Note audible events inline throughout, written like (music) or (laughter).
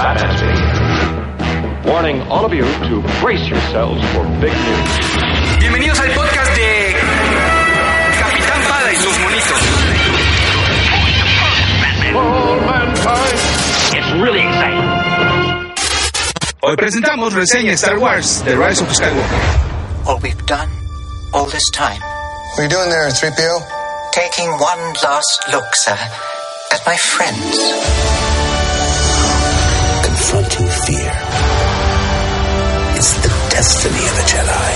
badass. Warning all of you to brace yourselves for big news. Bienvenidos al podcast de Capitán Pada y sus monitos. All mankind. It's really exciting. Hoy presentamos reseña Star Wars The Rise of Skywalker. All we've done all this time, What are you doing there, 3PO? taking one last look, sir, at my friends. Confronting fear is the destiny of a Jedi.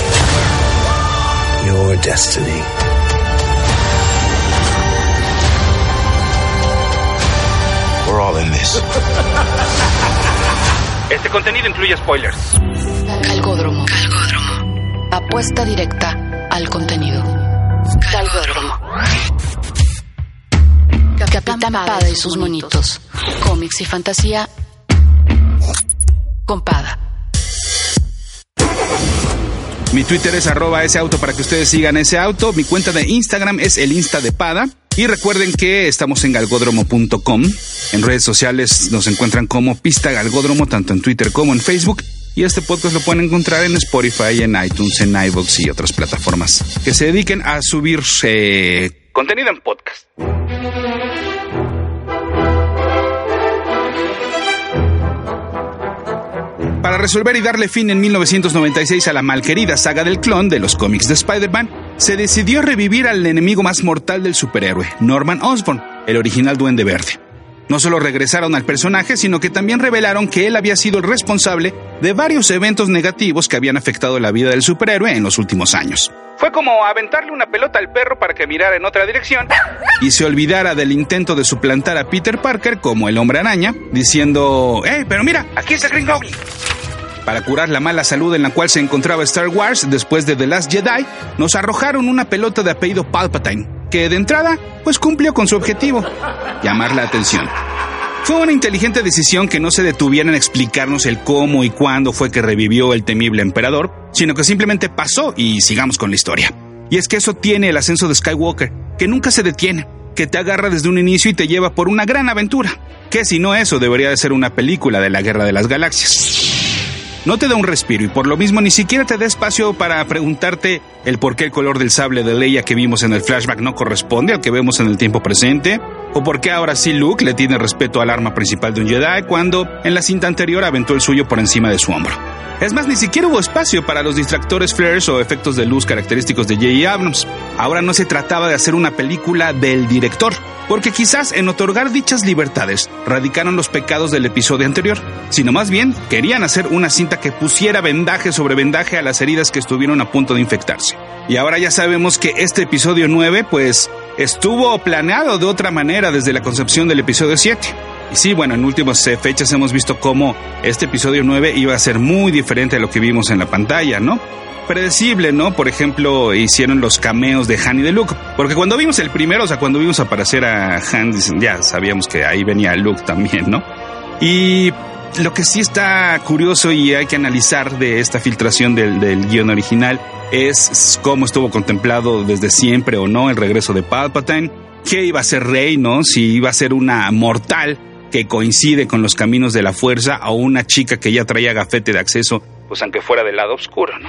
Your destiny. We're all in this. Este contenido incluye spoilers. Calgódromo. Calgódromo. Apuesta directa al contenido. Calgódromo. Capitán Pada y sus monitos. Cómics y fantasía. Con Pada. Mi Twitter es arroba ese auto para que ustedes sigan ese auto. Mi cuenta de Instagram es el Insta de Pada. Y recuerden que estamos en galgodromo.com. En redes sociales nos encuentran como Pista Galgodromo, tanto en Twitter como en Facebook. Y este podcast lo pueden encontrar en Spotify, en iTunes, en iVoox y otras plataformas que se dediquen a subir eh, contenido en podcast. Para resolver y darle fin en 1996 a la malquerida saga del clon de los cómics de Spider-Man, se decidió revivir al enemigo más mortal del superhéroe, Norman Osborn, el original Duende Verde. No solo regresaron al personaje, sino que también revelaron que él había sido el responsable de varios eventos negativos que habían afectado la vida del superhéroe en los últimos años. Fue como aventarle una pelota al perro para que mirara en otra dirección y se olvidara del intento de suplantar a Peter Parker como el hombre araña, diciendo, ¡Eh, pero mira, aquí está Green Goblin! Para curar la mala salud en la cual se encontraba Star Wars después de The Last Jedi, nos arrojaron una pelota de apellido Palpatine, que de entrada, pues cumplió con su objetivo, llamar la atención. Fue una inteligente decisión que no se detuviera en explicarnos el cómo y cuándo fue que revivió el temible emperador, sino que simplemente pasó y sigamos con la historia. Y es que eso tiene el ascenso de Skywalker, que nunca se detiene, que te agarra desde un inicio y te lleva por una gran aventura, que si no eso debería de ser una película de la Guerra de las Galaxias no te da un respiro y por lo mismo ni siquiera te da espacio para preguntarte el por qué el color del sable de Leia que vimos en el flashback no corresponde al que vemos en el tiempo presente, o por qué ahora sí Luke le tiene respeto al arma principal de un Jedi cuando en la cinta anterior aventó el suyo por encima de su hombro. Es más, ni siquiera hubo espacio para los distractores flares o efectos de luz característicos de J.J. Abrams. Ahora no se trataba de hacer una película del director, porque quizás en otorgar dichas libertades radicaron los pecados del episodio anterior, sino más bien querían hacer una cinta que pusiera vendaje sobre vendaje a las heridas que estuvieron a punto de infectarse. Y ahora ya sabemos que este episodio 9 pues estuvo planeado de otra manera desde la concepción del episodio 7. Y sí, bueno, en últimas eh, fechas hemos visto cómo este episodio 9 iba a ser muy diferente a lo que vimos en la pantalla, ¿no? Predecible, ¿no? Por ejemplo, hicieron los cameos de Han y de Luke. Porque cuando vimos el primero, o sea, cuando vimos aparecer a Han, ya sabíamos que ahí venía Luke también, ¿no? Y lo que sí está curioso y hay que analizar de esta filtración del, del guion original es cómo estuvo contemplado desde siempre o no el regreso de Palpatine, qué iba a ser Rey, ¿no? Si iba a ser una mortal que coincide con los caminos de la fuerza o una chica que ya traía gafete de acceso, pues aunque fuera del lado oscuro, ¿no?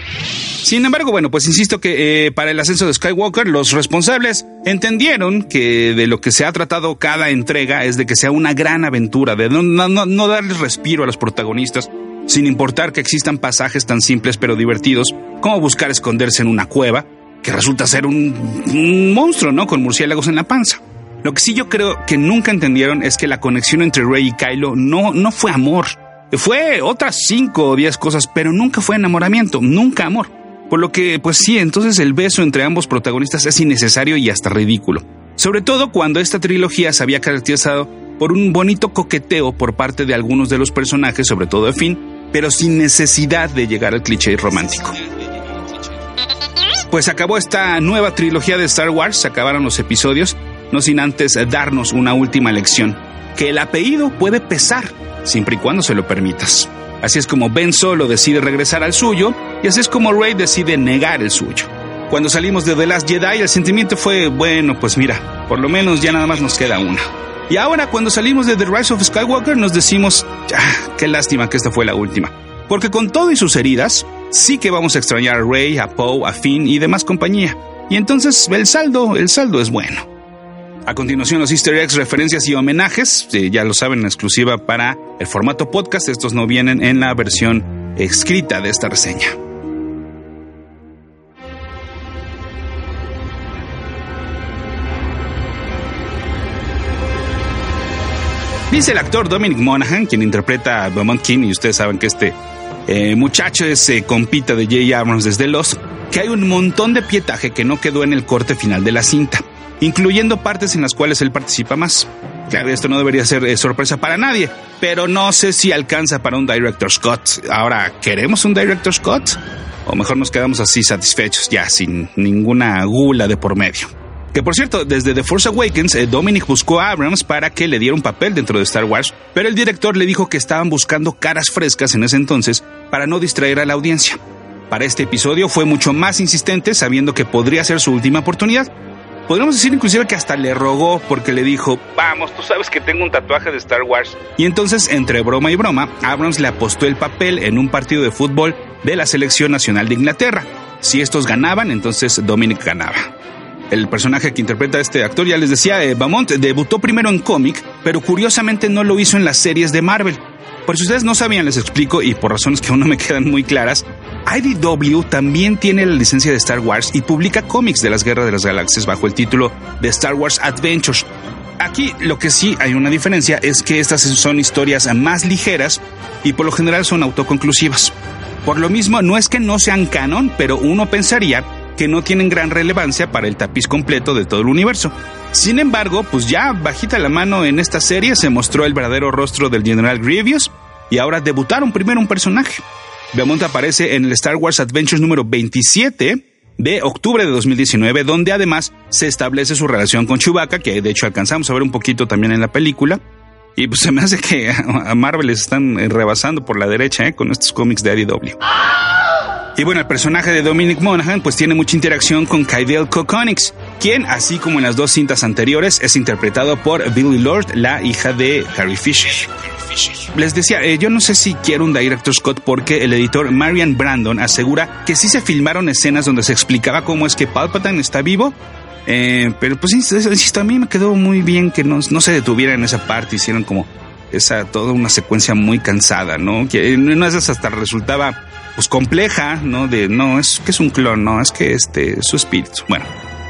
Sin embargo, bueno, pues insisto que eh, para el ascenso de Skywalker los responsables entendieron que de lo que se ha tratado cada entrega es de que sea una gran aventura, de no, no, darles respiro a los protagonistas, sin importar que existan pasajes tan simples pero divertidos como buscar esconderse en una cueva, que resulta ser un, un monstruo, ¿no? Con murciélagos en la panza. Lo que sí yo creo que nunca entendieron es que la conexión entre Rey y Kylo no, no fue amor. Fue otras cinco o diez cosas, pero nunca fue enamoramiento, nunca amor. Por lo que, pues sí, entonces el beso entre ambos protagonistas es innecesario y hasta ridículo. Sobre todo cuando esta trilogía se había caracterizado por un bonito coqueteo por parte de algunos de los personajes, sobre todo de Finn, pero sin necesidad de llegar al cliché romántico. Pues acabó esta nueva trilogía de Star Wars, acabaron los episodios, no sin antes darnos una última lección, que el apellido puede pesar, siempre y cuando se lo permitas. Así es como Ben Solo decide regresar al suyo, y así es como Rey decide negar el suyo. Cuando salimos de The Last Jedi, el sentimiento fue, bueno, pues mira, por lo menos ya nada más nos queda una. Y ahora cuando salimos de The Rise of Skywalker nos decimos, qué lástima que esta fue la última. Porque con todo y sus heridas, sí que vamos a extrañar a Rey, a Poe, a Finn y demás compañía. Y entonces el saldo, el saldo es bueno. A continuación, los easter eggs, referencias y homenajes, ya lo saben, en exclusiva para el formato podcast. Estos no vienen en la versión escrita de esta reseña. Dice el actor Dominic Monaghan, quien interpreta a Beaumont King, y ustedes saben que este eh, muchacho es eh, compita de Jay Abrams desde Los, que hay un montón de pietaje que no quedó en el corte final de la cinta incluyendo partes en las cuales él participa más. Claro, esto no debería ser eh, sorpresa para nadie, pero no sé si alcanza para un Director Scott. Ahora, ¿queremos un Director Scott? O mejor nos quedamos así satisfechos, ya sin ninguna gula de por medio. Que por cierto, desde The Force Awakens, eh, Dominic buscó a Abrams para que le diera un papel dentro de Star Wars, pero el director le dijo que estaban buscando caras frescas en ese entonces para no distraer a la audiencia. Para este episodio fue mucho más insistente, sabiendo que podría ser su última oportunidad, Podríamos decir inclusive que hasta le rogó porque le dijo, vamos, tú sabes que tengo un tatuaje de Star Wars. Y entonces, entre broma y broma, Abrams le apostó el papel en un partido de fútbol de la selección nacional de Inglaterra. Si estos ganaban, entonces Dominic ganaba. El personaje que interpreta a este actor, ya les decía, eh, Beaumont, debutó primero en cómic, pero curiosamente no lo hizo en las series de Marvel. Por si ustedes no sabían, les explico y por razones que aún no me (laughs) quedan muy claras, IDW también tiene la licencia de Star Wars y publica cómics de las Guerras de las Galaxias bajo el título de Star Wars Adventures. Aquí lo que sí hay una diferencia es que estas son historias más ligeras y por lo general son autoconclusivas. Por lo mismo, no es que no sean canon, pero uno pensaría que no tienen gran relevancia para el tapiz completo de todo el universo. Sin embargo, pues ya bajita la mano en esta serie se mostró el verdadero rostro del General Grievous y ahora debutaron primero un personaje. Beaumont aparece en el Star Wars Adventures número 27 de octubre de 2019, donde además se establece su relación con Chewbacca, que de hecho alcanzamos a ver un poquito también en la película. Y pues se me hace que (laughs) a Marvel les están rebasando por la derecha ¿eh? con estos cómics de IDW. Y bueno, el personaje de Dominic Monaghan pues tiene mucha interacción con Kydell Kokonix, quien, así como en las dos cintas anteriores, es interpretado por Billy Lord, la hija de Carrie Fisher. Les decía, eh, yo no sé si quiero un Director Scott porque el editor Marian Brandon asegura que sí se filmaron escenas donde se explicaba cómo es que Palpatine está vivo, eh, pero pues insisto, a mí me quedó muy bien que no, no se detuviera en esa parte, hicieron como esa toda una secuencia muy cansada, ¿no? Que en una de esas hasta resultaba pues compleja, ¿no? De no, es que es un clon, no, es que este su espíritu. Bueno,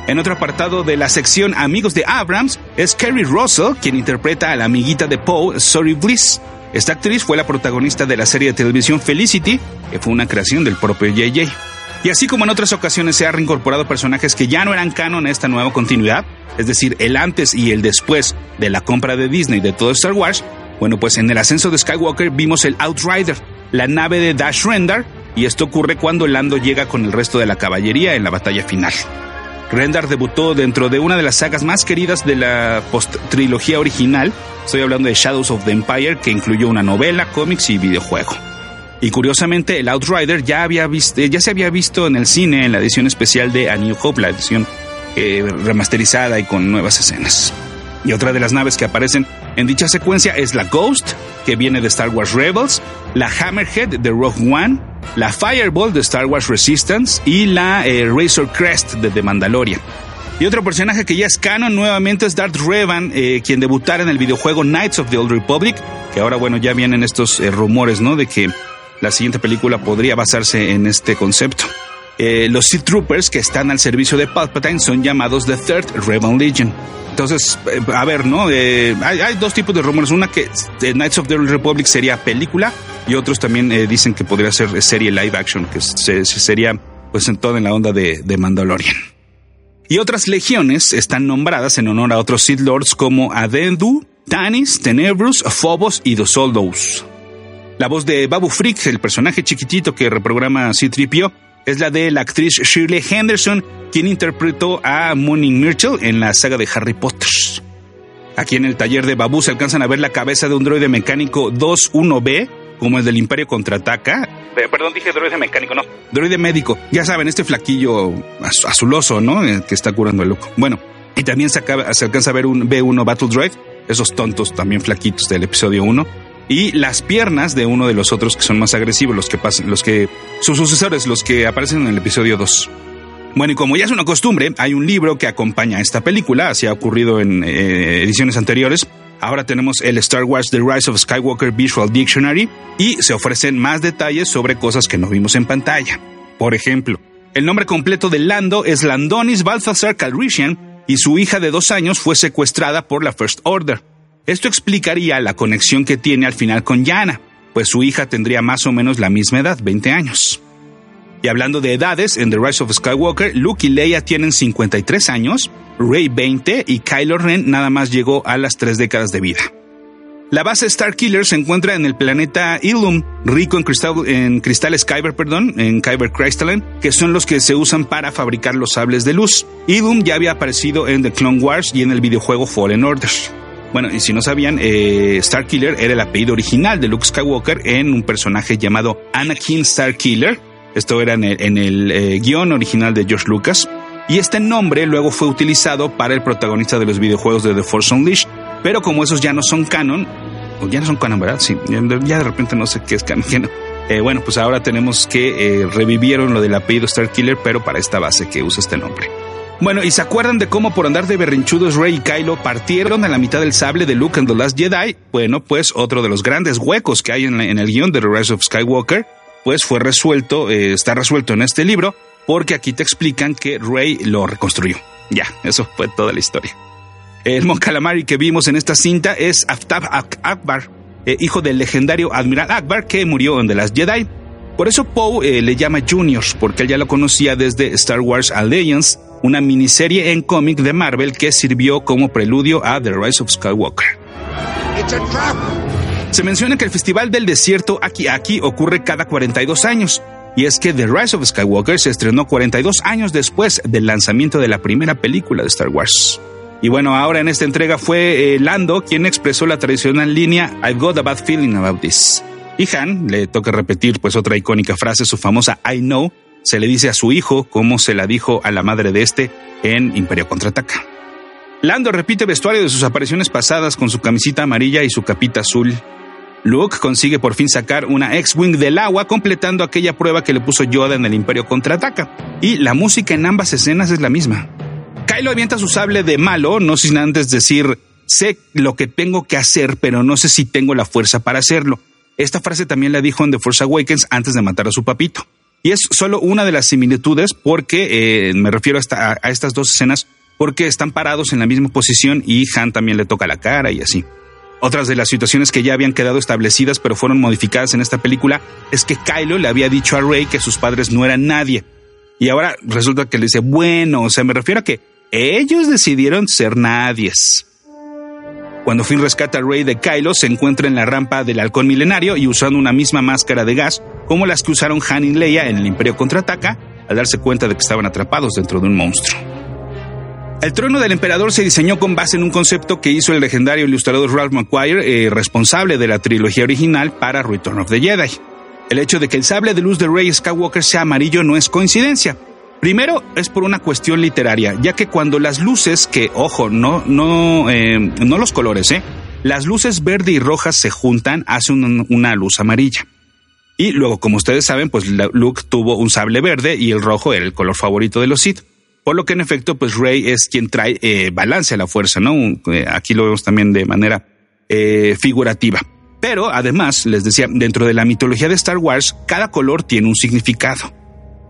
en otro apartado de la sección Amigos de Abrams es Kerry Russell, quien interpreta a la amiguita de Poe, Sorry Bliss. Esta actriz fue la protagonista de la serie de televisión Felicity, que fue una creación del propio JJ. Y así como en otras ocasiones se han reincorporado personajes que ya no eran canon en esta nueva continuidad, es decir, el antes y el después de la compra de Disney de todo Star Wars, bueno, pues en el ascenso de Skywalker vimos el Outrider, la nave de Dash Rendar, y esto ocurre cuando Lando llega con el resto de la caballería en la batalla final. Rendar debutó dentro de una de las sagas más queridas de la post-trilogía original. Estoy hablando de Shadows of the Empire, que incluyó una novela, cómics y videojuego. Y curiosamente, el Outrider ya, había visto, ya se había visto en el cine en la edición especial de A New Hope, la edición eh, remasterizada y con nuevas escenas. Y otra de las naves que aparecen en dicha secuencia es la Ghost, que viene de Star Wars Rebels, la Hammerhead de Rogue One, la Fireball de Star Wars Resistance y la eh, Razor Crest de The Mandalorian. Y otro personaje que ya es canon nuevamente es Darth Revan, eh, quien debutara en el videojuego Knights of the Old Republic, que ahora bueno ya vienen estos eh, rumores, ¿no? De que la siguiente película podría basarse en este concepto. los Sith Troopers que están al servicio de Palpatine son llamados The Third Revan Legion. Entonces, a ver, ¿no? hay, dos tipos de rumores. Una que Knights of the Republic sería película y otros también eh, dicen que podría ser serie live action, que sería pues en todo en la onda de, de Mandalorian. Y otras legiones están nombradas en honor a otros Sith Lords como Adendu, Tanis, Tenebrus, Phobos y Dosoldos. La voz de Babu Frick, el personaje chiquitito que reprograma C-3PO, es la de la actriz Shirley Henderson, quien interpretó a Mooney Myrtle en la saga de Harry Potter. Aquí en el taller de Babu se alcanzan a ver la cabeza de un droide mecánico 21B, como el del Imperio contraataca. Eh, perdón, dije droide mecánico, no. Droide médico. Ya saben, este flaquillo azuloso, ¿no? Que está curando el loco. Bueno, y también se, se alcanza a ver un B1 Battle Droid esos tontos también flaquitos del episodio 1, y las piernas de uno de los otros que son más agresivos, los que pasan, los que sus sucesores, los que aparecen en el episodio 2. Bueno, y como ya es una costumbre, hay un libro que acompaña a esta película, así ha ocurrido en eh, ediciones anteriores. Ahora tenemos el Star Wars The Rise of Skywalker Visual Dictionary y se ofrecen más detalles sobre cosas que no vimos en pantalla. Por ejemplo, el nombre completo de Lando es Landonis Balthazar Calrissian y su hija de dos años fue secuestrada por la First Order. Esto explicaría la conexión que tiene al final con Yana, pues su hija tendría más o menos la misma edad, 20 años. Y hablando de edades, en The Rise of Skywalker, Luke y Leia tienen 53 años, Rey 20 y Kylo Ren nada más llegó a las tres décadas de vida. La base Starkiller se encuentra en el planeta Ilum, rico en, cristal, en cristales Kyber, perdón, en Kyber Crystalline, que son los que se usan para fabricar los sables de luz. Ilum ya había aparecido en The Clone Wars y en el videojuego Fallen Order. Bueno, y si no sabían, eh, Starkiller era el apellido original de Luke Skywalker en un personaje llamado Anakin Starkiller. Esto era en el, eh, guion original de George Lucas. Y este nombre luego fue utilizado para el protagonista de los videojuegos de The Force Unleashed, pero como esos ya no son canon, o ya no son canon, ¿verdad? Sí, ya de repente no sé qué es canon. Eh, bueno, pues ahora tenemos que eh, revivieron lo del apellido Starkiller, pero para esta base que usa este nombre. Bueno, ¿y se acuerdan de cómo por andar de berrinchudos Rey y Kylo partieron a la mitad del sable de Luke en The Last Jedi? Bueno, pues otro de los grandes huecos que hay en, el guion de The Rise of Skywalker, pues fue resuelto, eh, está resuelto en este libro, porque aquí te explican que Rey lo reconstruyó. Ya, eso fue toda la historia. El Mon Calamari que vimos en esta cinta es Aftab Akbar, eh, hijo del legendario Admiral Akbar que murió en The Last Jedi. Por eso Poe eh, le llama Juniors, porque él ya lo conocía desde Star Wars Alliance, una miniserie en cómic de Marvel que sirvió como preludio a The Rise of Skywalker. Se menciona que el Festival del Desierto Aki Aki ocurre cada 42 años, y es que The Rise of Skywalker se estrenó 42 años después del lanzamiento de la primera película de Star Wars. Y bueno, ahora en esta entrega fue eh, Lando quien expresó la tradicional línea I've got a bad feeling about this. Y Han le toca repetir pues otra icónica frase, su famosa I know, se le dice a su hijo como se la dijo a la madre de este en Imperio Contraataca. Lando repite vestuario de sus apariciones pasadas con su camisita amarilla y su capita azul. Luke consigue por fin sacar una X-Wing del agua, completando aquella prueba que le puso Yoda en el Imperio Contraataca. Y la música en ambas escenas es la misma. Kylo avienta su sable de malo, no sin antes decir, sé lo que tengo que hacer, pero no sé si tengo la fuerza para hacerlo. Esta frase también la dijo en The Force Awakens antes de matar a su papito. Y es solo una de las similitudes porque eh, me refiero a, estas dos escenas porque están parados en la misma posición y Han también le toca la cara y así. Otras de las situaciones que ya habían quedado establecidas pero fueron modificadas en esta película es que Kylo le había dicho a Rey que sus padres no eran nadie. Y ahora resulta que le dice, bueno, o sea, me refiero a que ellos decidieron ser nadies. Cuando Finn rescata a Rey de Kylo, se encuentra en la rampa del halcón milenario y usando una misma máscara de gas como las que usaron Han y Leia en el Imperio Contraataca, al darse cuenta de que estaban atrapados dentro de un monstruo. El trono del emperador se diseñó con base en un concepto que hizo el legendario ilustrador Ralph McQuire, eh, responsable de la trilogía original para Return of the Jedi. El hecho de que el sable de luz de Rey Skywalker sea amarillo no es coincidencia. Primero es por una cuestión literaria, ya que cuando las luces, que ojo, no, no, eh, no los colores, eh, las luces verde y rojas se juntan, hacen una luz amarilla. Y luego, como ustedes saben, pues Luke tuvo un sable verde y el rojo era el color favorito de los Sith. Por lo que en efecto, pues Rey es quien trae eh, balance a la fuerza, ¿no? Eh, aquí lo vemos también de manera eh, figurativa. Pero además, les decía, dentro de la mitología de Star Wars, cada color tiene un significado.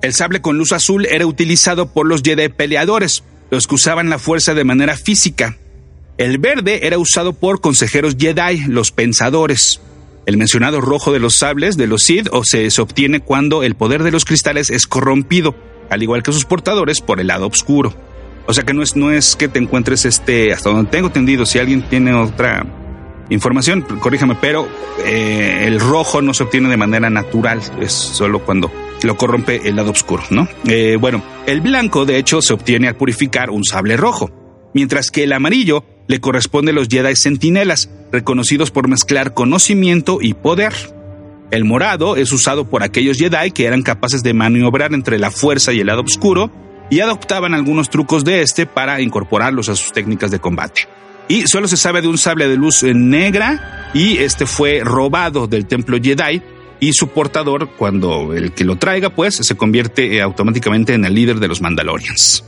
El sable con luz azul era utilizado por los Jedi peleadores, los que usaban la fuerza de manera física. El verde era usado por consejeros Jedi, los pensadores. El mencionado rojo de los sables de los Sith o se, obtiene cuando el poder de los cristales es corrompido, al igual que sus portadores, por el lado oscuro. O sea que no es, no es que te encuentres este, hasta donde tengo entendido, si alguien tiene otra información, corríjame, pero eh, el rojo no se obtiene de manera natural, es solo cuando lo corrompe el lado oscuro, ¿no? Eh, bueno, el blanco de hecho se obtiene al purificar un sable rojo, mientras que el amarillo le corresponde a los Jedi Centinelas, reconocidos por mezclar conocimiento y poder. El morado es usado por aquellos Jedi que eran capaces de maniobrar entre la fuerza y el lado oscuro y adoptaban algunos trucos de este para incorporarlos a sus técnicas de combate. Y solo se sabe de un sable de luz negra y este fue robado del templo Jedi y su portador, cuando el que lo traiga, pues se convierte automáticamente en el líder de los Mandalorians.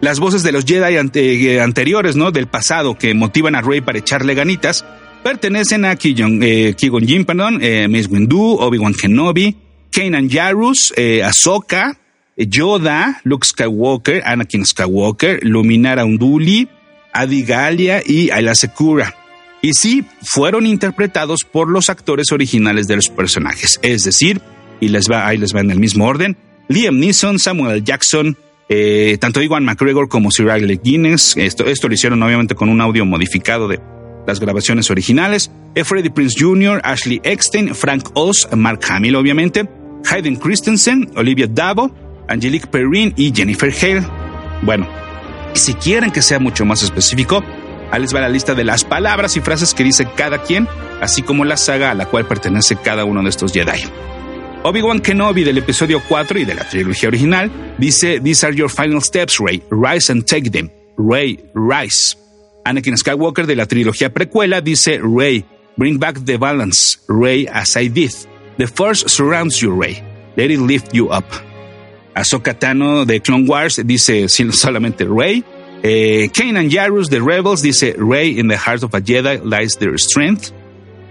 Las voces de los Jedi ante, anteriores, ¿no? Del pasado que motivan a Rey para echarle ganitas, pertenecen a Ki-Gon eh, Jin, perdón, eh, Mace Windu, Obi-Wan Kenobi, Kanan Jarrus, eh, Ahsoka, Yoda, Luke Skywalker, Anakin Skywalker, Luminara Unduli, Adi Galia y Ayla Secura. Y sí, fueron interpretados por los actores originales de los personajes, es decir, y les va, ahí les va en el mismo orden, Liam Neeson, Samuel Jackson, eh, tanto Iwan McGregor como Sir Riley Guinness, esto, lo hicieron obviamente con un audio modificado de las grabaciones originales, e. Freddie Prince Jr., Ashley Eckstein, Frank Oz, Mark Hamill obviamente, Hayden Christensen, Olivia Davo, Angelique Perrin y Jennifer Hale. Bueno, si quieren que sea mucho más específico, ahí les va la lista de las palabras y frases que dice cada quien, así como la saga a la cual pertenece cada uno de estos Jedi. Obi-Wan Kenobi del episodio 4 y de la trilogía original dice, These are your final steps, Rey. Rise and take them. Rey, rise. Anakin Skywalker de la trilogía precuela dice, Rey, bring back the balance. Rey, as I did. The Force surrounds you, Rey. Let it lift you up. Ahsoka Tano de Clone Wars dice solamente Rey. Eh, Kanan Jarrus de Rebels dice Rey in the heart of a Jedi lies their strength.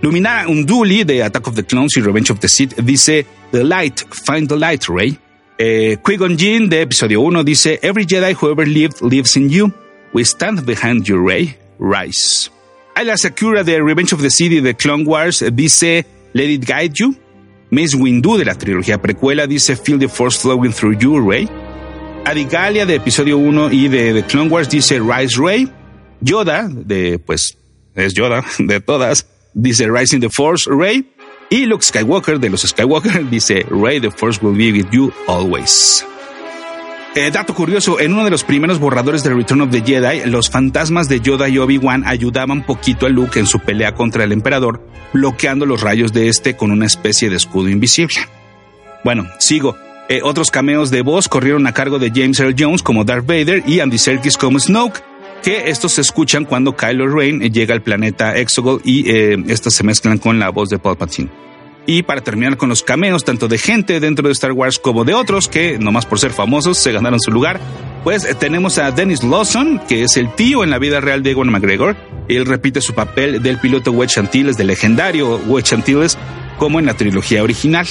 Luminara Unduli de Attack of the Clones y Revenge of the Sith dice The light, find the light, Rey. Eh, Qui-Gon Jinn de episodio 1 dice Every Jedi who ever lived lives in you. We stand behind you, Rey. Rise. Ayla Sakura de Revenge of the Sith y de Clone Wars dice Let it guide you. Mace Windu de la trilogía precuela dice Feel the Force flowing through you, Rey. Adigalia de episodio 1 y de The Clone Wars dice Rise Rey. Yoda, de pues es Yoda (laughs) de todas, dice Rising the Force Rey. Y Luke Skywalker de los Skywalker (laughs) dice Rey the Force will be with you always. Eh, dato curioso, en uno de los primeros borradores de Return of the Jedi, los fantasmas de Yoda y Obi-Wan ayudaban poquito a Luke en su pelea contra el emperador, bloqueando los rayos de este con una especie de escudo invisible. Bueno, sigo. Eh, otros cameos de voz corrieron a cargo de James Earl Jones como Darth Vader y Andy Serkis como Snoke, que estos se escuchan cuando Kylo Ren llega al planeta Exegol y eh, estas se mezclan con la voz de Palpatine. Y para terminar con los cameos, tanto de gente dentro de Star Wars como de otros que, nomás por ser famosos, se ganaron su lugar, pues eh, tenemos a Dennis Lawson, que es el tío en la vida real de Ewan McGregor. Él repite su papel del piloto Wedge Antilles, del legendario Wedge Antilles, como en la trilogía original.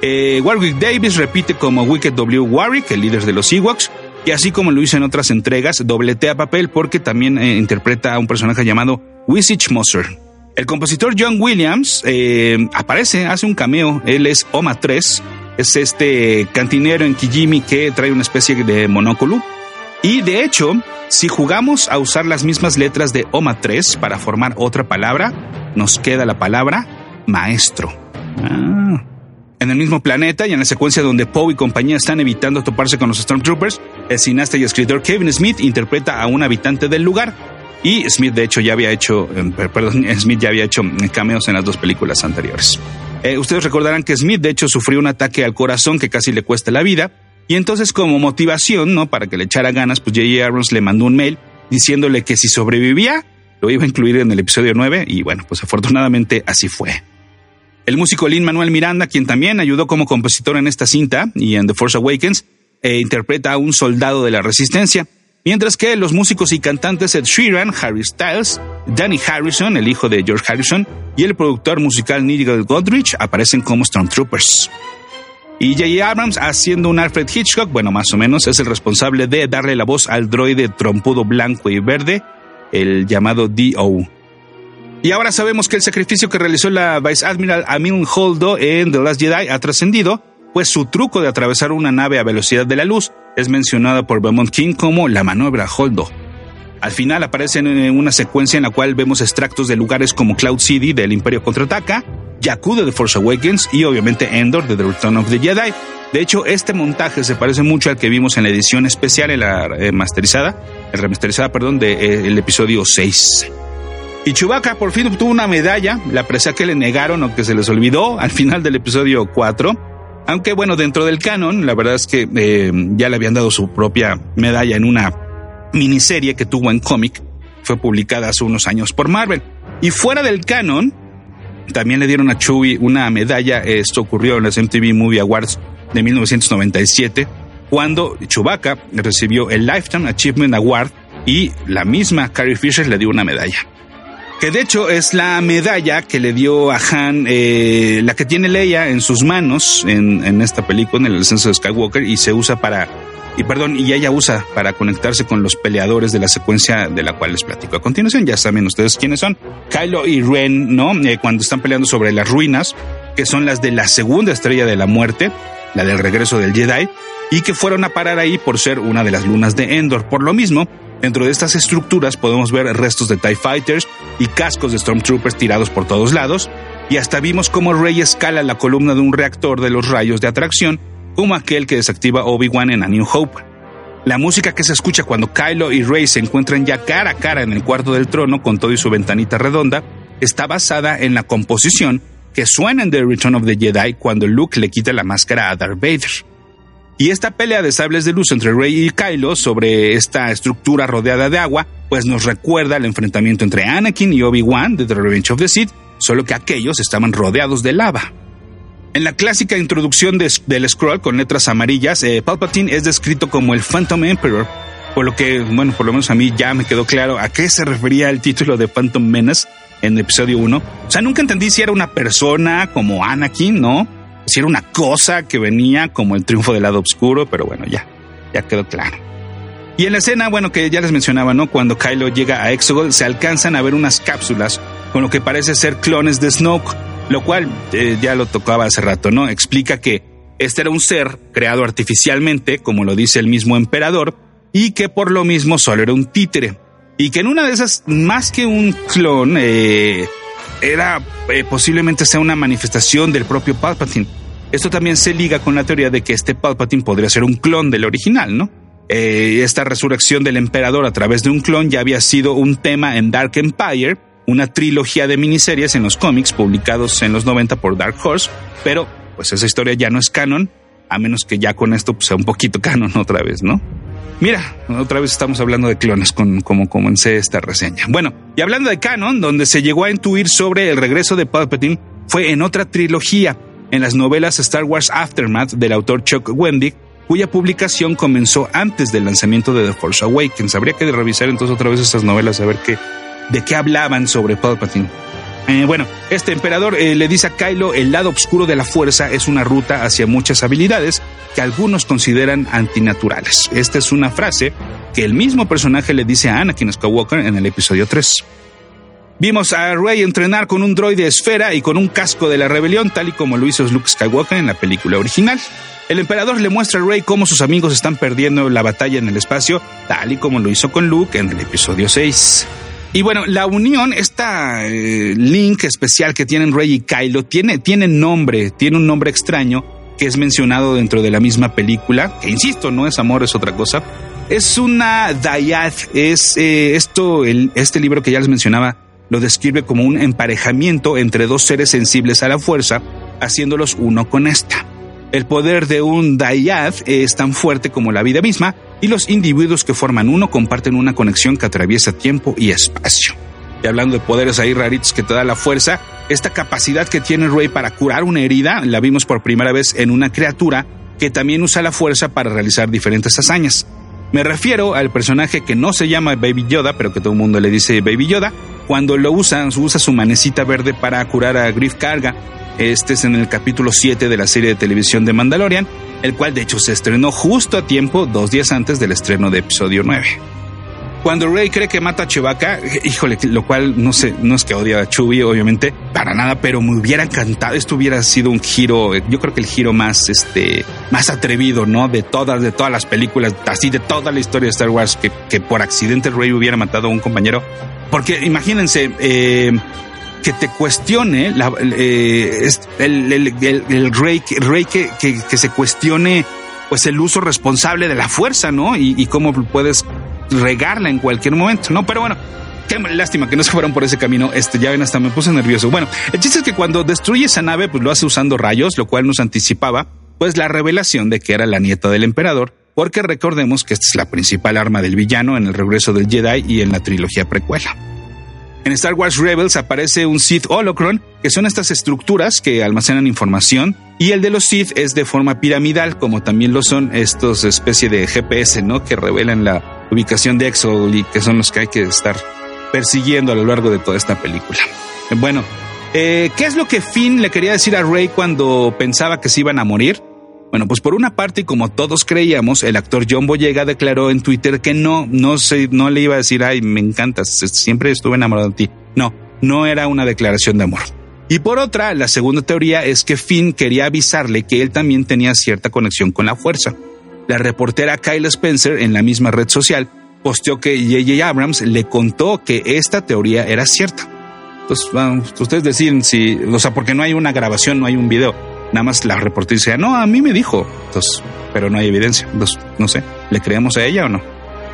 Eh, Warwick Davis repite como Wicked W. Warwick, el líder de los Ewoks, y así como lo hizo en otras entregas, dobletea papel porque también eh, interpreta a un personaje llamado Wisich Moser. El compositor John Williams eh, aparece, hace un cameo. Él es Oma 3, es este cantinero en Kijimi que trae una especie de monóculo. Y de hecho, si jugamos a usar las mismas letras de Oma 3 para formar otra palabra, nos queda la palabra maestro. Ah. En el mismo planeta y en la secuencia donde Poe y compañía están evitando toparse con los Stormtroopers, el cineasta y escritor Kevin Smith interpreta a un habitante del lugar, y Smith, de hecho, ya había hecho, em, perdón, (laughs) Smith ya había hecho cameos en las dos películas anteriores. Eh, ustedes recordarán que Smith, de hecho, sufrió un ataque al corazón que casi le cuesta la vida. Y entonces, como motivación, ¿no? Para que le echara ganas, pues J.J. Abrams le mandó un mail diciéndole que si sobrevivía, lo iba a incluir en el episodio 9. Y bueno, pues afortunadamente así fue. El músico Lin Manuel Miranda, quien también ayudó como compositor en esta cinta y en The Force Awakens, eh, interpreta a un soldado de la resistencia. Mientras que los músicos y cantantes Ed Sheeran, Harry Styles, Danny Harrison, el hijo de George Harrison, y el productor musical Nigel Godrich aparecen como Stormtroopers. Y J.J. Abrams, haciendo un Alfred Hitchcock, bueno, más o menos, es el responsable de darle la voz al droide trompudo blanco y verde, el llamado D.O. Y ahora sabemos que el sacrificio que realizó la Vice Admiral Amin Holdo en The Last Jedi ha trascendido, pues su truco de atravesar una nave a velocidad de la luz es mencionada por Beaumont King como la maniobra Holdo. Al final aparece en una secuencia en la cual vemos extractos de lugares como Cloud City del Imperio Contraataca, Jakku de The Force Awakens y obviamente Endor de The Return of the Jedi. De hecho, este montaje se parece mucho al que vimos en la edición especial, en la eh, masterizada, el remasterizada, perdón, del de, eh, episodio 6. Y Chewbacca por fin obtuvo una medalla, la presa que le negaron o que se les olvidó al final del episodio 4 aunque bueno, dentro del canon, la verdad es que eh, ya le habían dado su propia medalla en una miniserie que tuvo en cómic. fue publicada hace unos años por Marvel. Y fuera del canon, también le dieron a Chewie una medalla. Esto ocurrió en las MTV Movie Awards de 1997, cuando Chewbacca recibió el Lifetime Achievement Award y la misma Carrie Fisher le dio una medalla. Que de hecho es la medalla que le dio a Han, eh, la que tiene Leia en sus manos en, en esta película, en el ascenso de Skywalker, y se usa para y perdón, y ella usa para conectarse con los peleadores de la secuencia de la cual les platico a continuación. Ya saben ustedes quiénes son. Kylo y Ren, ¿no? Eh, cuando están peleando sobre las ruinas, que son las de la segunda estrella de la muerte, la del regreso del Jedi, y que fueron a parar ahí por ser una de las lunas de Endor. Por lo mismo, dentro de estas estructuras podemos ver restos de TIE Fighters y cascos de Stormtroopers tirados por todos lados, y hasta vimos cómo Rey escala la columna de un reactor de los rayos de atracción como aquel que desactiva Obi-Wan en A New Hope. La música que se escucha cuando Kylo y Rey se encuentran ya cara a cara en el cuarto del trono con todo y su ventanita redonda está basada en la composición que suena en The Return of the Jedi cuando Luke le quita la máscara a Darth Vader. Y esta pelea de sables de luz entre Rey y Kylo sobre esta estructura rodeada de agua, pues nos recuerda el enfrentamiento entre Anakin y Obi-Wan de The Revenge of the Sith, solo que aquellos estaban rodeados de lava. En la clásica introducción del scroll con letras amarillas, eh, Palpatine es descrito como el Phantom Emperor, por lo que, bueno, por lo menos a mí ya me quedó claro a qué se refería el título de Phantom Menace en episodio 1. O sea, nunca entendí si era una persona como Anakin, ¿no? Si era una cosa que venía como el triunfo del lado oscuro, pero bueno, ya, ya quedó claro. Y en la escena, bueno, que ya les mencionaba, ¿no? Cuando Kylo llega a Exegol, se alcanzan a ver unas cápsulas con lo que parece ser clones de Snoke lo cual eh, ya lo tocaba hace rato, ¿no? Explica que este era un ser creado artificialmente, como lo dice el mismo emperador, y que por lo mismo solo era un títere. Y que en una de esas, más que un clon, eh, era eh, posiblemente sea una manifestación del propio Palpatine. Esto también se liga con la teoría de que este Palpatine podría ser un clon del original, ¿no? esta resurrección del emperador a través de un clon ya había sido un tema en Dark Empire, una trilogía de miniseries en los cómics publicados en los 90 por Dark Horse, pero pues esa historia ya no es canon, a menos que ya con esto pues, sea un poquito canon (laughs) otra vez, ¿no? Mira, otra vez estamos hablando de clones con, como comencé esta reseña. Bueno, y hablando de canon, donde se llegó a intuir sobre el regreso de Palpatine fue en otra trilogía, en las novelas Star Wars Aftermath del autor Chuck Wendig, cuya publicación comenzó antes del lanzamiento de The Force Awakens. Habría que revisar entonces otra vez estas novelas a ver qué, de qué hablaban sobre Palpatine. Eh, bueno, este emperador eh, le dice a Kylo, el lado oscuro de la fuerza es una ruta hacia muchas habilidades que algunos consideran antinaturales. Esta es una frase que el mismo personaje le dice a Anakin Skywalker en el episodio 3. Vimos a Rey entrenar con un droide esfera y con un casco de la rebelión, tal y como lo hizo Luke Skywalker en la película original. El emperador le muestra a Rey cómo sus amigos están perdiendo la batalla en el espacio, tal y como lo hizo con Luke en el episodio 6. Y bueno, la unión, esta eh, link especial que tienen Rey y Kylo, tiene, tiene nombre, tiene un nombre extraño que es mencionado dentro de la misma película, que insisto, no es amor, es otra cosa. Es una Dayad, es eh, esto, el, este libro que ya les mencionaba, lo describe como un emparejamiento entre dos seres sensibles a la fuerza, haciéndolos uno con esta. El poder de un Dayad es tan fuerte como la vida misma, y los individuos que forman uno comparten una conexión que atraviesa tiempo y espacio. Y hablando de poderes ahí raritos que te da la fuerza, esta capacidad que tiene Rey para curar una herida la vimos por primera vez en una criatura que también usa la fuerza para realizar diferentes hazañas. Me refiero al personaje que no se llama Baby Yoda, pero que todo el mundo le dice Baby Yoda. Cuando lo usa, usa su manecita verde para curar a Griff Carga. Este es en el capítulo 7 de la serie de televisión de Mandalorian el cual de hecho se estrenó justo a tiempo dos días antes del estreno de episodio 9. Cuando Rey cree que mata a Chewbacca, híjole, lo cual no sé, no es que odia a Chewie, obviamente, para nada, pero me hubiera encantado, esto hubiera sido un giro, yo creo que el giro más, este, más atrevido, ¿no? De todas, de todas las películas, así de toda la historia de Star Wars, que, que por accidente Rey hubiera matado a un compañero. Porque imagínense, eh, que te cuestione la, eh, el, rey, que, se cuestione pues el uso responsable de la fuerza, ¿no? Y, cómo puedes regarla en cualquier momento, ¿no? Pero bueno, qué lástima que no se fueron por ese camino. Este, ya ven, hasta me puse nervioso. Bueno, el chiste es que cuando destruye esa nave, pues lo hace usando rayos, lo cual nos anticipaba, pues la revelación de que era la nieta del emperador porque recordemos que esta es la principal arma del villano en el regreso del Jedi y en la trilogía precuela. En Star Wars Rebels aparece un Sith Holocron, que son estas estructuras que almacenan información, y el de los Sith es de forma piramidal, como también lo son estos especie de GPS, ¿no? Que revelan la ubicación de Exo y que son los que hay que estar persiguiendo a lo largo de toda esta película. Bueno, eh, ¿qué es lo que Finn le quería decir a Rey cuando pensaba que se iban a morir? Bueno, pues por una parte, y como todos creíamos, el actor John Boyega declaró en Twitter que no, no le iba a decir, ay, me encantas, siempre estuve enamorado de ti. No, no era una declaración de amor. Y por otra, la segunda teoría es que Finn quería avisarle que él también tenía cierta conexión con la fuerza. La reportera Kyle Spencer, en la misma red social, posteó que J.J. Abrams le contó que esta teoría era cierta. Entonces, ustedes deciden si, o sea, porque no hay una grabación, no hay un video Nada más la reportera no, a mí me dijo. Entonces, pero no hay evidencia. Entonces, no sé, ¿le creemos a ella o no?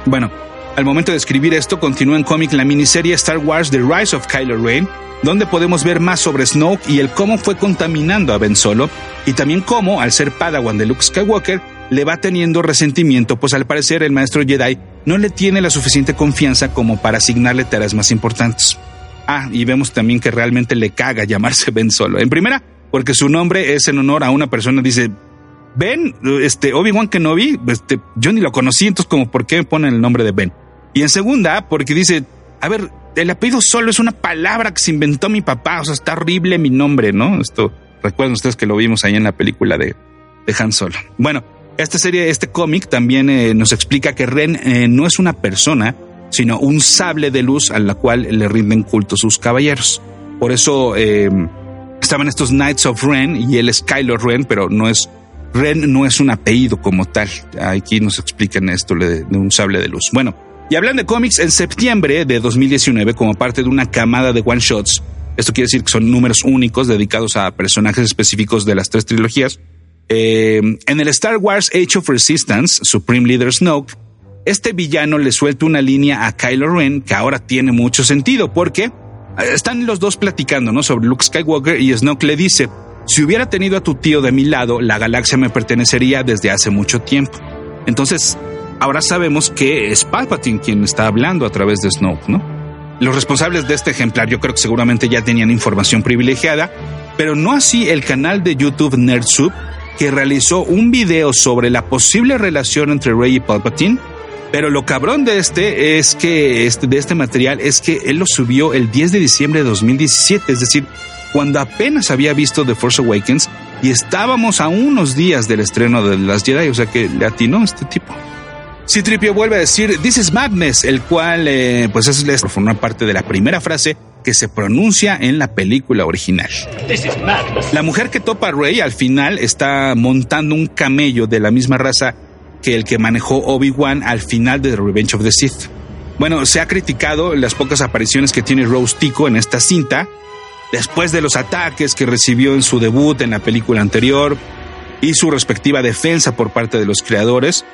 Bueno, al momento de escribir esto, continúa en cómic la miniserie Star Wars The Rise of Kylo Ren, donde podemos ver más sobre Snoke y el cómo fue contaminando a Ben Solo, y también cómo, al ser Padawan de Luke Skywalker, le va teniendo resentimiento, pues al parecer el maestro Jedi no le tiene la suficiente confianza como para asignarle tareas más importantes. Ah, y vemos también que realmente le caga llamarse Ben Solo. En primera, porque su nombre es en honor a una persona. Dice, Ben, este, Obi-Wan Kenobi, este, yo ni lo conocí, entonces como, ¿por qué me ponen el nombre de Ben? Y en segunda, porque dice, a ver, el apellido solo es una palabra que se inventó mi papá, o sea, está horrible mi nombre, ¿no? Esto, recuerden ustedes que lo vimos ahí en la película de, de Han Solo. Bueno, esta serie, este cómic también eh, nos explica que Ren eh, no es una persona, sino un sable de luz a la cual le rinden culto sus caballeros. Por eso, eh, estaban estos Knights of Ren y él es Kylo Ren, pero no es Ren no es un apellido como tal. Aquí nos explican esto de, un sable de luz. Bueno, y hablando de cómics, en septiembre de 2019, como parte de una camada de one shots, esto quiere decir que son números únicos dedicados a personajes específicos de las tres trilogías. Eh, en el Star Wars Age of Resistance, Supreme Leader Snoke, este villano le suelta una línea a Kylo Ren que ahora tiene mucho sentido, porque están los dos platicando, ¿no? Sobre Luke Skywalker y Snoke le dice, si hubiera tenido a tu tío de mi lado, la galaxia me pertenecería desde hace mucho tiempo. Entonces, ahora sabemos que es Palpatine quien está hablando a través de Snoke, ¿no? Los responsables de este ejemplar yo creo que seguramente ya tenían información privilegiada, pero no así el canal de YouTube NerdSoup, que realizó un video sobre la posible relación entre Rey y Palpatine pero lo cabrón de este es que este, de este material es que él lo subió el 10 de diciembre de 2017, es decir, cuando apenas había visto The Force Awakens y estábamos a unos días del estreno de Las Jedi, o sea que le atinó este tipo. Citripio vuelve a decir This is madness, el cual eh, pues es una parte de la primera frase que se pronuncia en la película original. La mujer que topa a Rey al final está montando un camello de la misma raza que el que manejó Obi-Wan al final de The Revenge of the Sith. Bueno, se ha criticado las pocas apariciones que tiene Rose Tico en esta cinta, después de los ataques que recibió en su debut en la película anterior y su respectiva defensa por parte de los creadores.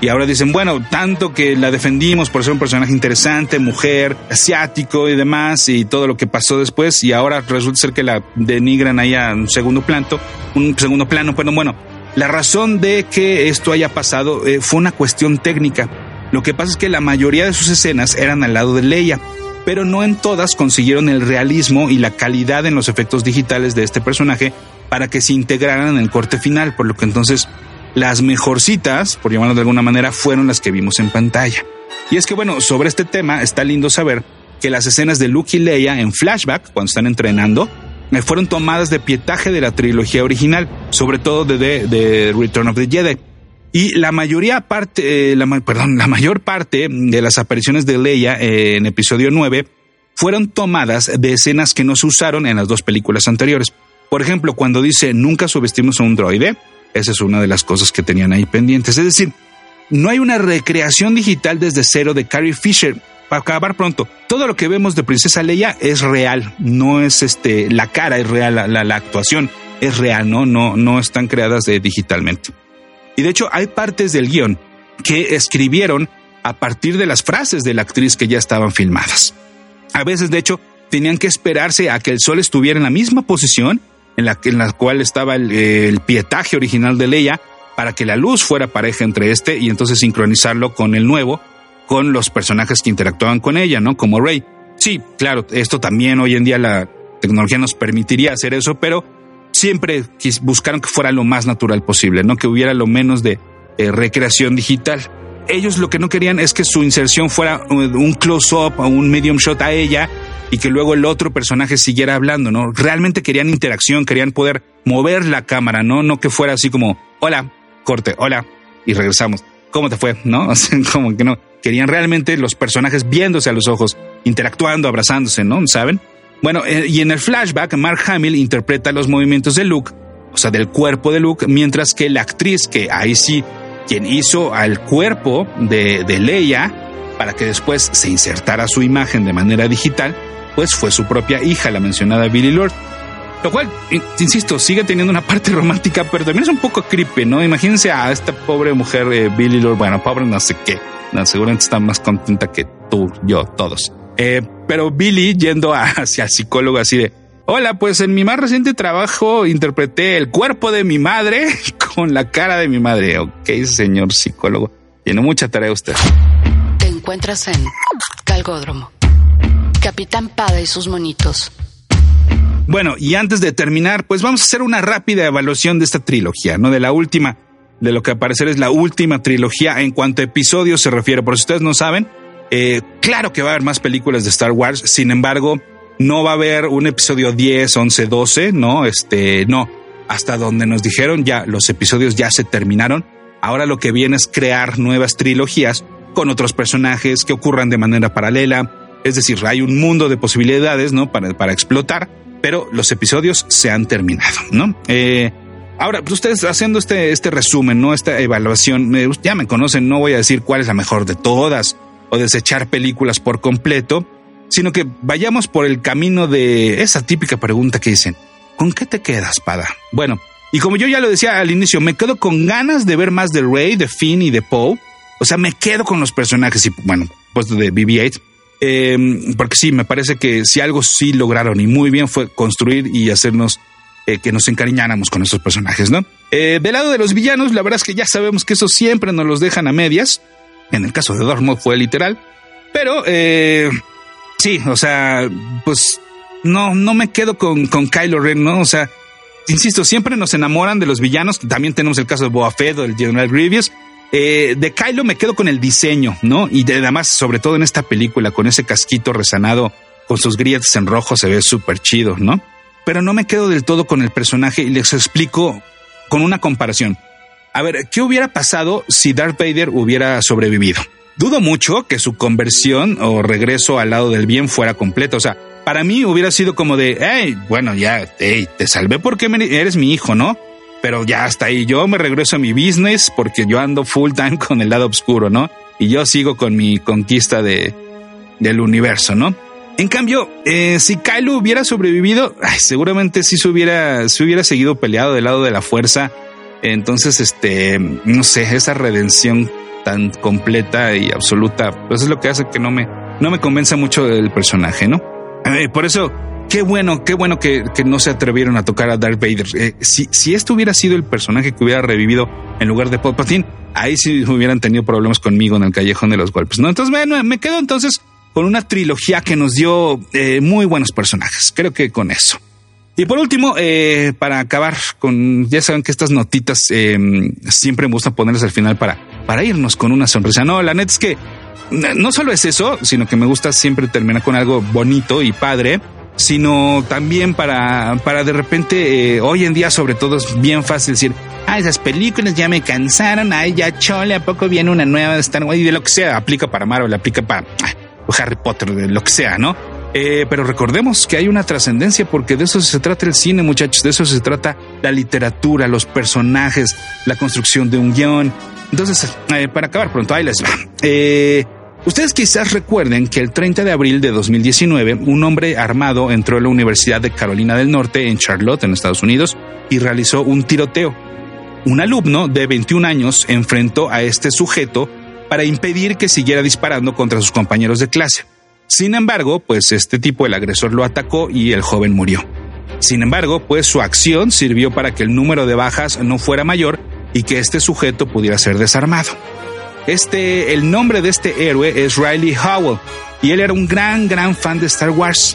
Y ahora dicen, bueno, tanto que la defendimos por ser un personaje interesante, mujer, asiático y demás, y todo lo que pasó después, y ahora resulta ser que la denigran ahí a un segundo plano, un segundo plano, pero bueno, la razón de que esto haya pasado eh, fue una cuestión técnica. Lo que pasa es que la mayoría de sus escenas eran al lado de Leia, pero no en todas consiguieron el realismo y la calidad en los efectos digitales de este personaje para que se integraran en el corte final, por lo que entonces las mejorcitas, por llamarlo de alguna manera, fueron las que vimos en pantalla. Y es que bueno, sobre este tema está lindo saber que las escenas de Luke y Leia en flashback, cuando están entrenando, fueron tomadas de pietaje de la trilogía original, sobre todo de, The Return of the Jedi. Y la mayoría parte, eh, la, perdón, la mayor parte de las apariciones de Leia eh, en episodio 9 fueron tomadas de escenas que no se usaron en las dos películas anteriores. Por ejemplo, cuando dice nunca subestimos a un droide, esa es una de las cosas que tenían ahí pendientes. Es decir, no hay una recreación digital desde cero de Carrie Fisher, para acabar pronto, todo lo que vemos de Princesa Leia es real, no es este, la cara es real, la, actuación es real, ¿no? No, no están creadas de, digitalmente. Y de hecho hay partes del guion que escribieron a partir de las frases de la actriz que ya estaban filmadas. A veces, de hecho, tenían que esperarse a que el sol estuviera en la misma posición en la, en la cual estaba el pietaje original de Leia para que la luz fuera pareja entre este y entonces sincronizarlo con el nuevo, con los personajes que interactuaban con ella, ¿no? Como Rey. Sí, claro, esto también hoy en día la tecnología nos permitiría hacer eso, pero siempre buscaron que fuera lo más natural posible, ¿no? Que hubiera lo menos de eh, recreación digital. Ellos lo que no querían es que su inserción fuera uh, un close-up o un medium shot a ella y que luego el otro personaje siguiera hablando, ¿no? Realmente querían interacción, querían poder mover la cámara, ¿no? No que fuera así como, hola, corte, hola, y regresamos. ¿Cómo te fue? ¿No? (laughs) Como que no. Querían realmente los personajes viéndose a los ojos, interactuando, abrazándose, ¿no? ¿Saben? Bueno, eh, y en el flashback, Mark Hamill interpreta los movimientos de Luke, o sea, del cuerpo de Luke, mientras que la actriz, que ahí sí, quien hizo al cuerpo de, de Leia, para que después se insertara su imagen de manera digital, pues fue su propia hija, la mencionada Billy Lord. Lo cual, insisto, sigue teniendo una parte (laughs) romántica, pero también es un poco creepy, ¿no? Imagínense a esta pobre mujer, eh, Billy Lord, bueno, pobre no sé qué, no, seguramente está más contenta que tú, yo, todos. Eh, pero Billy yendo (laughs) hacia el psicólogo así de, hola, pues en mi más reciente trabajo interpreté el cuerpo de mi madre (laughs) con la cara de mi madre. Ok, señor psicólogo, tiene mucha tarea usted. Te encuentras en Calgódromo. Capitán Pada y sus monitos. Bueno, y antes de terminar, pues vamos a hacer una rápida evaluación de esta trilogía, ¿no? De la última, de lo que al parecer es la última trilogía en cuanto a episodios se refiere. Por si ustedes no saben, eh, claro que va a haber más películas de Star Wars, sin embargo, no va a haber un episodio 10, 11, 12, no, este, no. Hasta donde nos dijeron ya, los episodios ya se terminaron. Ahora lo que viene es crear nuevas trilogías con otros personajes que ocurran de manera paralela. Es decir, hay un mundo de posibilidades, ¿no? Para, para explotar pero los episodios se han terminado, ¿no? Eh, ahora, pues ustedes haciendo este, este resumen, ¿no? Esta evaluación, ya me conocen, no voy a decir cuál es la mejor de todas o desechar películas por completo, sino que vayamos por el camino de esa típica pregunta que dicen, ¿con qué te quedas, Pada? Bueno, y como yo ya lo decía al inicio, me quedo con ganas de ver más de Rey, de Finn y de Poe. O sea, me quedo con los personajes y, bueno, puesto de BB-8 Em, porque sí, me parece que si algo sí lograron y muy bien fue construir y hacernos eh, que nos encariñáramos con estos personajes, ¿no? Eh, del lado de los villanos, la verdad es que ya sabemos que eso siempre nos los dejan a medias. En el caso de Dormo fue literal. Pero eh, sí, o sea, pues no, no me quedo con, con Kylo Ren, ¿no? O sea, insisto, siempre nos enamoran de los villanos. También tenemos el caso de Boa Fett o del General Grievous. Eh, de Kylo me quedo con el diseño, ¿no? Y además, sobre todo en esta película, con ese casquito resanado, con sus grietas en rojo, se ve súper chido, ¿no? Pero no me quedo del todo con el personaje y les explico con una comparación. A ver, ¿qué hubiera pasado si Darth Vader hubiera sobrevivido? Dudo mucho que su conversión o regreso al lado del bien fuera completo. O sea, para mí hubiera sido como de, hey, bueno, ya, hey, te salvé porque eres mi hijo, ¿no? Pero ya hasta ahí. Yo me regreso a mi business porque yo ando full time (laughs) con el lado oscuro, ¿no? Y yo sigo con mi conquista de, del universo, ¿no? En cambio, eh, si Kylo hubiera sobrevivido, seguramente sí se hubiera, se hubiera seguido peleado del lado de la fuerza. Entonces, este, no sé, esa redención tan completa y absoluta, pues es lo que hace que no me, no me convenza mucho del personaje, ¿no? Eh, por eso, qué bueno, qué bueno que, no se atrevieron a tocar a Darth Vader. Eh, si, si esto hubiera sido el personaje que hubiera revivido en lugar de Palpatine, ahí sí hubieran tenido problemas conmigo en el callejón de los golpes. ¿no? Entonces me, me quedo entonces con una trilogía que nos dio eh, muy buenos personajes. Creo que con eso. Y por último, eh, para acabar con, ya saben que estas notitas siempre me gusta ponerlas al final para, para irnos con una sonrisa. No, la neta es que no solo es eso, sino que me gusta siempre terminar con algo bonito y padre sino también para, para de repente, eh, hoy en día sobre todo es bien fácil decir, ah, esas películas ya me cansaron, ay, ya chole, ¿a poco viene una nueva de Star Wars? Y de lo que sea, aplica para Marvel, aplica para ah, Harry Potter, de lo que sea, ¿no? Eh, pero recordemos que hay una trascendencia porque de eso se trata el cine, muchachos, de eso se trata la literatura, los personajes, la construcción de un guion. Entonces, eh, para acabar pronto, ahí les va. Eh, Ustedes quizás recuerden que el 30 de abril de 2019, un hombre armado entró a la Universidad de Carolina del Norte en Charlotte, en Estados Unidos, y realizó un tiroteo. Un alumno de 21 años enfrentó a este sujeto para impedir que siguiera disparando contra sus compañeros de clase. Sin embargo, pues este tipo, el agresor, lo atacó y el joven murió. Sin embargo, pues su acción sirvió para que el número de bajas no fuera mayor y que este sujeto pudiera ser desarmado. Este, el nombre de este héroe es Riley Howell y él era un gran, gran fan de Star Wars.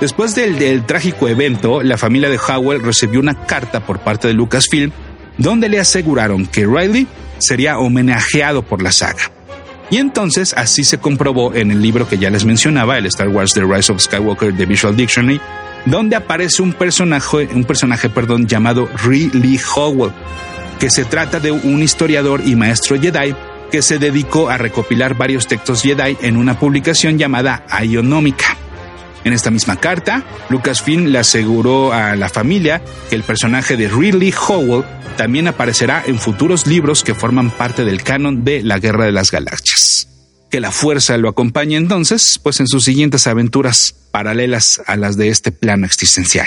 Después del, del trágico evento, la familia de Howell recibió una carta por parte de Lucasfilm donde le aseguraron que Riley sería homenajeado por la saga. Y entonces así se comprobó en el libro que ya les mencionaba, el Star Wars The Rise of Skywalker The Visual Dictionary, donde aparece un personaje, un personaje perdón, llamado Lee Howell, que se trata de un historiador y maestro Jedi que se dedicó a recopilar varios textos Jedi en una publicación llamada Ionomica. En esta misma carta, Lucasfilm le aseguró a la familia que el personaje de Ridley Howell también aparecerá en futuros libros que forman parte del canon de la Guerra de las Galaxias. Que la fuerza lo acompañe entonces, pues en sus siguientes aventuras paralelas a las de este plano existencial.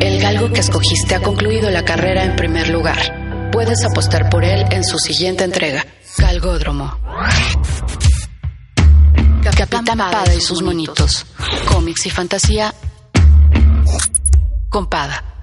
El galgo que escogiste ha concluido la carrera en primer lugar. Puedes apostar por él en su siguiente entrega, Galgódromo. Capitán Pada y sus monitos. Cómics y fantasía con Pada.